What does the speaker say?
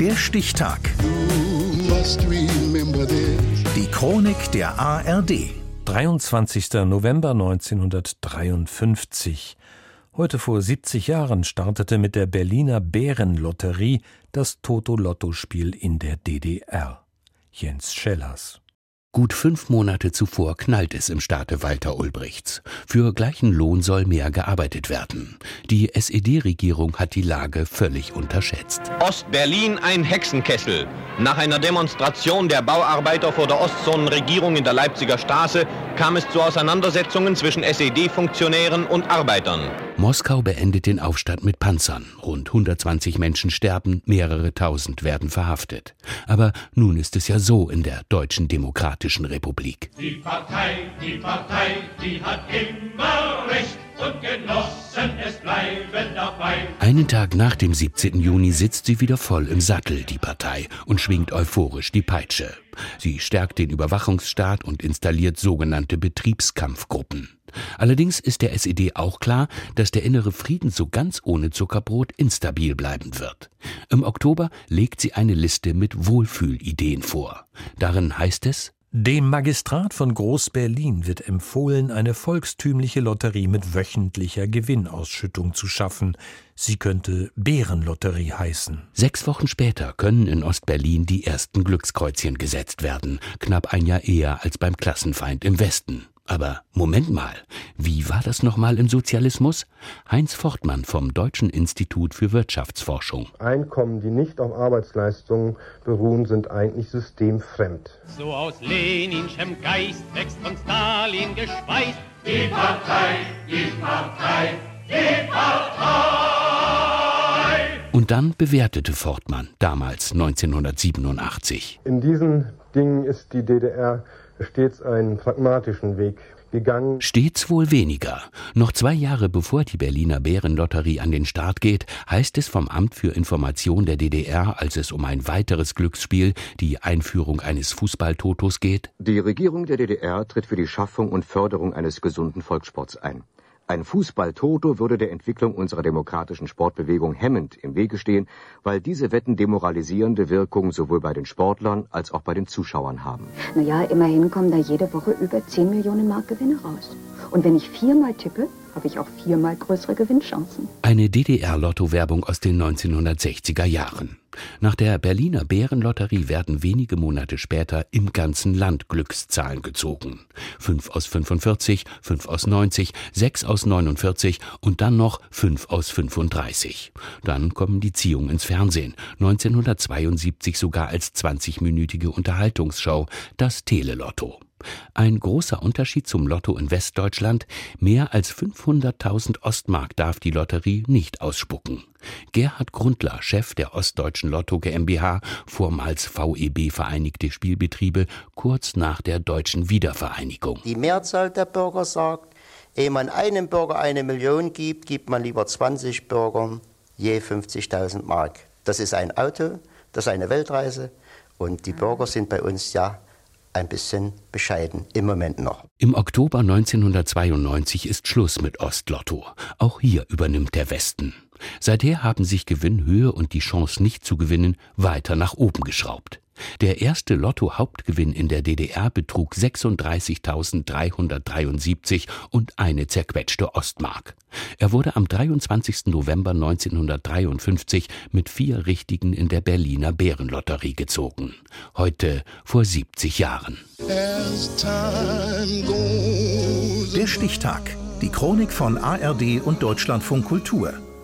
Der Stichtag. Die Chronik der ARD. 23. November 1953. Heute vor 70 Jahren startete mit der Berliner Bärenlotterie das Toto-Lotto-Spiel in der DDR. Jens Schellers. Gut fünf Monate zuvor knallt es im Staate Walter Ulbrichts. Für gleichen Lohn soll mehr gearbeitet werden. Die SED-Regierung hat die Lage völlig unterschätzt. Ostberlin ein Hexenkessel. Nach einer Demonstration der Bauarbeiter vor der Ostzonenregierung in der Leipziger Straße kam es zu Auseinandersetzungen zwischen SED-Funktionären und Arbeitern. Moskau beendet den Aufstand mit Panzern. Rund 120 Menschen sterben, mehrere tausend werden verhaftet. Aber nun ist es ja so in der Deutschen Demokratischen Republik. Die Partei, die Partei, die hat immer Recht und Genossen, es bleiben dabei. Einen Tag nach dem 17. Juni sitzt sie wieder voll im Sattel, die Partei, und schwingt euphorisch die Peitsche. Sie stärkt den Überwachungsstaat und installiert sogenannte Betriebskampfgruppen. Allerdings ist der SED auch klar, dass der innere Frieden so ganz ohne Zuckerbrot instabil bleiben wird. Im Oktober legt sie eine Liste mit Wohlfühlideen vor. Darin heißt es, dem Magistrat von Groß-Berlin wird empfohlen, eine volkstümliche Lotterie mit wöchentlicher Gewinnausschüttung zu schaffen. Sie könnte Bärenlotterie heißen. Sechs Wochen später können in Ostberlin die ersten Glückskreuzchen gesetzt werden, knapp ein Jahr eher als beim Klassenfeind im Westen. Aber Moment mal, wie war das nochmal im Sozialismus? Heinz Fortmann vom Deutschen Institut für Wirtschaftsforschung. Einkommen, die nicht auf Arbeitsleistungen beruhen, sind eigentlich systemfremd. So aus Leninschem Geist wächst von Stalin gespeist. Die Partei, die Partei, die Partei. Und dann bewertete Fortmann, damals 1987. In diesen Dingen ist die DDR stets einen pragmatischen Weg gegangen. Stets wohl weniger. Noch zwei Jahre bevor die Berliner Bärenlotterie an den Start geht, heißt es vom Amt für Information der DDR, als es um ein weiteres Glücksspiel, die Einführung eines Fußballtotos geht. Die Regierung der DDR tritt für die Schaffung und Förderung eines gesunden Volkssports ein. Ein Fußball-Toto würde der Entwicklung unserer demokratischen Sportbewegung hemmend im Wege stehen, weil diese Wetten demoralisierende Wirkung sowohl bei den Sportlern als auch bei den Zuschauern haben. Naja, immerhin kommen da jede Woche über 10 Millionen Mark Gewinne raus. Und wenn ich viermal tippe, habe ich auch viermal größere Gewinnchancen. Eine DDR-Lotto-Werbung aus den 1960er Jahren. Nach der Berliner Bärenlotterie werden wenige Monate später im ganzen Land Glückszahlen gezogen. Fünf aus 45, fünf aus 90, sechs aus 49 und dann noch fünf aus 35. Dann kommen die Ziehungen ins Fernsehen. 1972 sogar als 20-minütige Unterhaltungsshow, das Telelotto. Ein großer Unterschied zum Lotto in Westdeutschland. Mehr als 500.000 Ostmark darf die Lotterie nicht ausspucken. Gerhard Grundler, Chef der Ostdeutschen Lotto GmbH, vormals VEB Vereinigte Spielbetriebe, kurz nach der deutschen Wiedervereinigung. Die Mehrzahl der Bürger sagt, ehe man einem Bürger eine Million gibt, gibt man lieber 20 Bürgern je 50.000 Mark. Das ist ein Auto, das ist eine Weltreise und die Bürger sind bei uns ja ein bisschen bescheiden, im Moment noch. Im Oktober 1992 ist Schluss mit Ostlotto. Auch hier übernimmt der Westen. Seither haben sich Gewinnhöhe und die Chance nicht zu gewinnen weiter nach oben geschraubt. Der erste Lotto-Hauptgewinn in der DDR betrug 36.373 und eine zerquetschte Ostmark. Er wurde am 23. November 1953 mit vier Richtigen in der Berliner Bärenlotterie gezogen. Heute vor 70 Jahren. Der Stichtag. Die Chronik von ARD und Deutschlandfunk Kultur.